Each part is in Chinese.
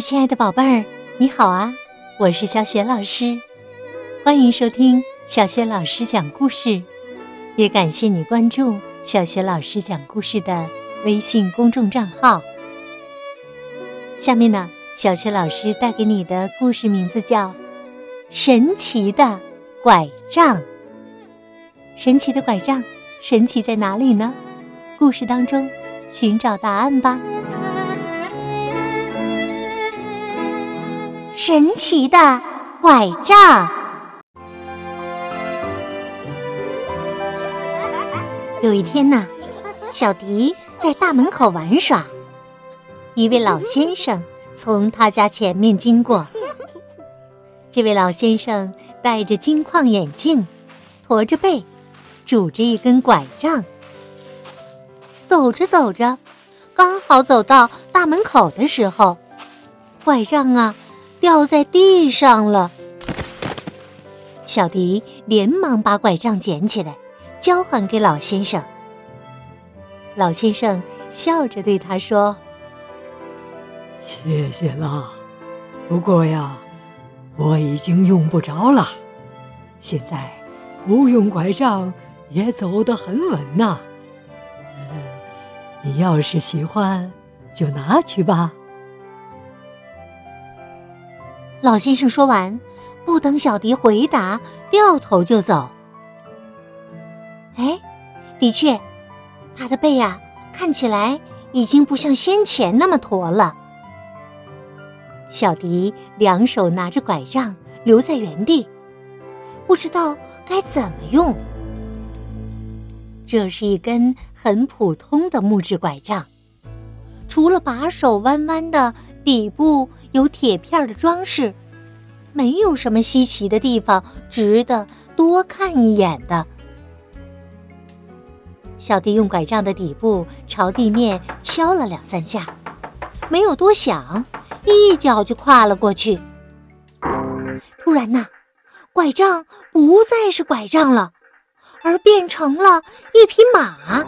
亲爱的宝贝儿，你好啊！我是小雪老师，欢迎收听小雪老师讲故事，也感谢你关注小雪老师讲故事的微信公众账号。下面呢，小雪老师带给你的故事名字叫《神奇的拐杖》。神奇的拐杖，神奇在哪里呢？故事当中寻找答案吧。神奇的拐杖。有一天呢，小迪在大门口玩耍，一位老先生从他家前面经过。这位老先生戴着金框眼镜，驼着背，拄着一根拐杖。走着走着，刚好走到大门口的时候，拐杖啊！掉在地上了，小迪连忙把拐杖捡起来，交还给老先生。老先生笑着对他说：“谢谢了，不过呀，我已经用不着了，现在不用拐杖也走得很稳呐。你要是喜欢，就拿去吧。”老先生说完，不等小迪回答，掉头就走。哎，的确，他的背啊，看起来已经不像先前那么驼了。小迪两手拿着拐杖，留在原地，不知道该怎么用。这是一根很普通的木质拐杖，除了把手弯弯的。底部有铁片的装饰，没有什么稀奇的地方，值得多看一眼的。小弟用拐杖的底部朝地面敲了两三下，没有多想，一脚就跨了过去。突然呢，拐杖不再是拐杖了，而变成了一匹马，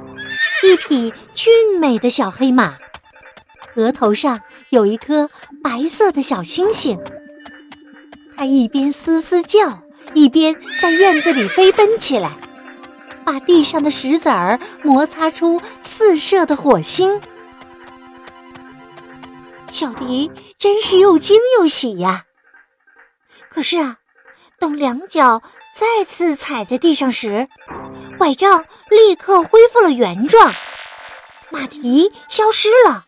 一匹俊美的小黑马，额头上。有一颗白色的小星星，它一边嘶嘶叫，一边在院子里飞奔起来，把地上的石子儿摩擦出四射的火星。小迪真是又惊又喜呀！可是啊，等两脚再次踩在地上时，拐杖立刻恢复了原状，马蹄消失了。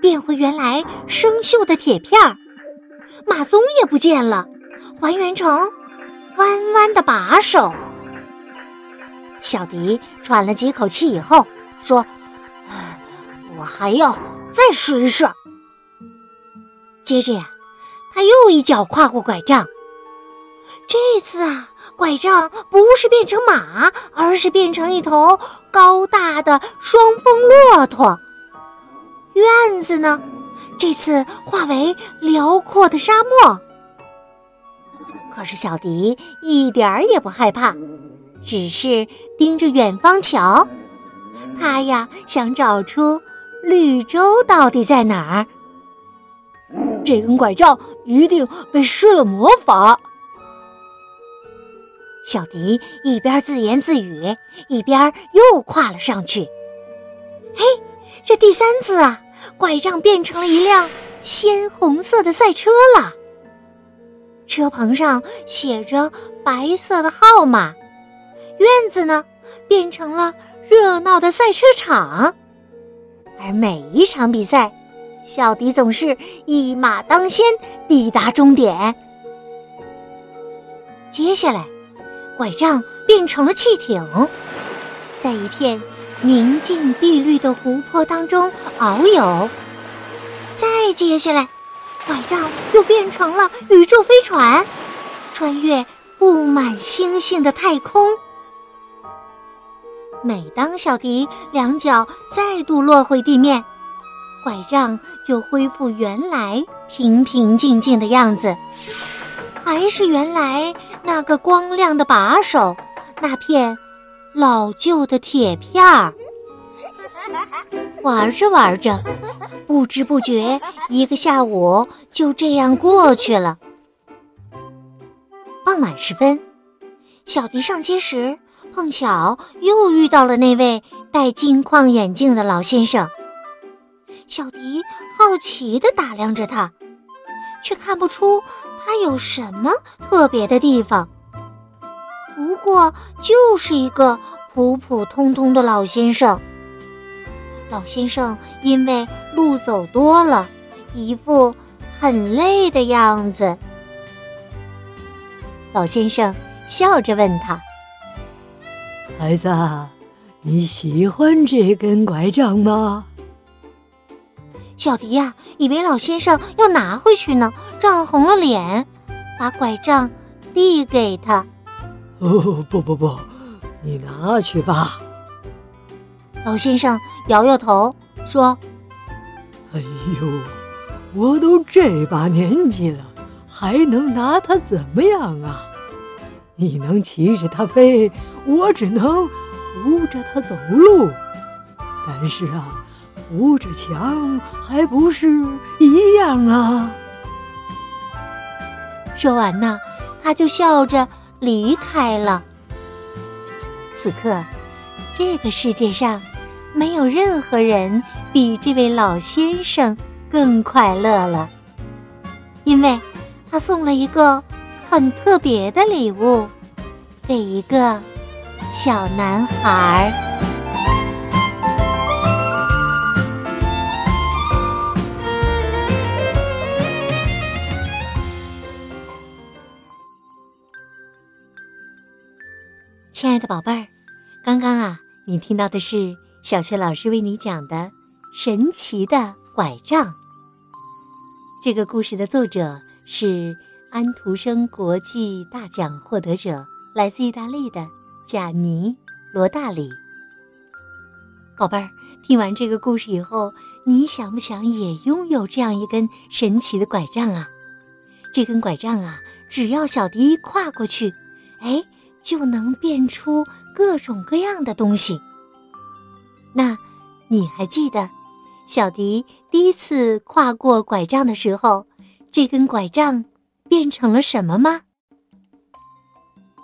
变回原来生锈的铁片儿，马鬃也不见了，还原成弯弯的把手。小迪喘了几口气以后说：“我还要再试一试。”接着呀，他又一脚跨过拐杖。这次啊，拐杖不是变成马，而是变成一头高大的双峰骆驼。院子呢？这次化为辽阔的沙漠。可是小迪一点儿也不害怕，只是盯着远方瞧。他呀，想找出绿洲到底在哪儿。这根拐杖一定被施了魔法。小迪一边自言自语，一边又跨了上去。嘿，这第三次啊！拐杖变成了一辆鲜红色的赛车了，车棚上写着白色的号码，院子呢变成了热闹的赛车场，而每一场比赛，小迪总是一马当先，抵达终点。接下来，拐杖变成了汽艇，在一片。宁静碧绿的湖泊当中遨游，再接下来，拐杖又变成了宇宙飞船，穿越布满星星的太空。每当小迪两脚再度落回地面，拐杖就恢复原来平平静静的样子，还是原来那个光亮的把手，那片。老旧的铁片儿，玩着玩着，不知不觉一个下午就这样过去了。傍晚时分，小迪上街时，碰巧又遇到了那位戴金框眼镜的老先生。小迪好奇地打量着他，却看不出他有什么特别的地方。不过就是一个普普通通的老先生。老先生因为路走多了，一副很累的样子。老先生笑着问他：“孩子，你喜欢这根拐杖吗？”小迪呀，以为老先生要拿回去呢，涨红了脸，把拐杖递给他。“哦，不不不，你拿去吧。”老先生摇摇头说：“哎呦，我都这把年纪了，还能拿它怎么样啊？你能骑着它飞，我只能扶着它走路。但是啊，扶着墙还不是一样啊？”说完呢，他就笑着离开了。此刻，这个世界上。没有任何人比这位老先生更快乐了，因为他送了一个很特别的礼物给一个小男孩。儿宝贝儿，刚刚啊，你听到的是。小学老师为你讲的《神奇的拐杖》这个故事的作者是安徒生国际大奖获得者，来自意大利的贾尼·罗大里。宝贝儿，听完这个故事以后，你想不想也拥有这样一根神奇的拐杖啊？这根拐杖啊，只要小迪一跨过去，哎，就能变出各种各样的东西。那，你还记得小迪第一次跨过拐杖的时候，这根拐杖变成了什么吗？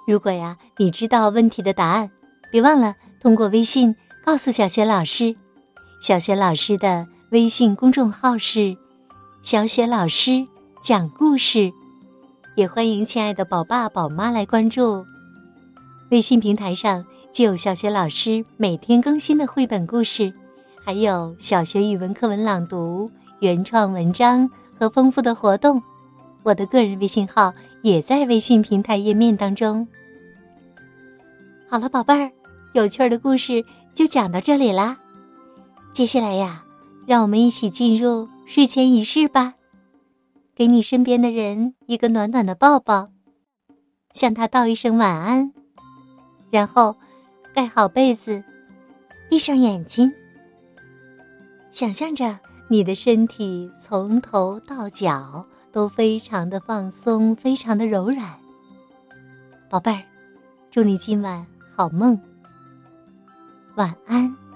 如果呀，你知道问题的答案，别忘了通过微信告诉小雪老师。小雪老师的微信公众号是“小雪老师讲故事”，也欢迎亲爱的宝爸宝妈来关注。微信平台上。就有小学老师每天更新的绘本故事，还有小学语文课文朗读、原创文章和丰富的活动。我的个人微信号也在微信平台页面当中。好了，宝贝儿，有趣的故事就讲到这里啦。接下来呀，让我们一起进入睡前仪式吧。给你身边的人一个暖暖的抱抱，向他道一声晚安，然后。盖好被子，闭上眼睛，想象着你的身体从头到脚都非常的放松，非常的柔软。宝贝儿，祝你今晚好梦，晚安。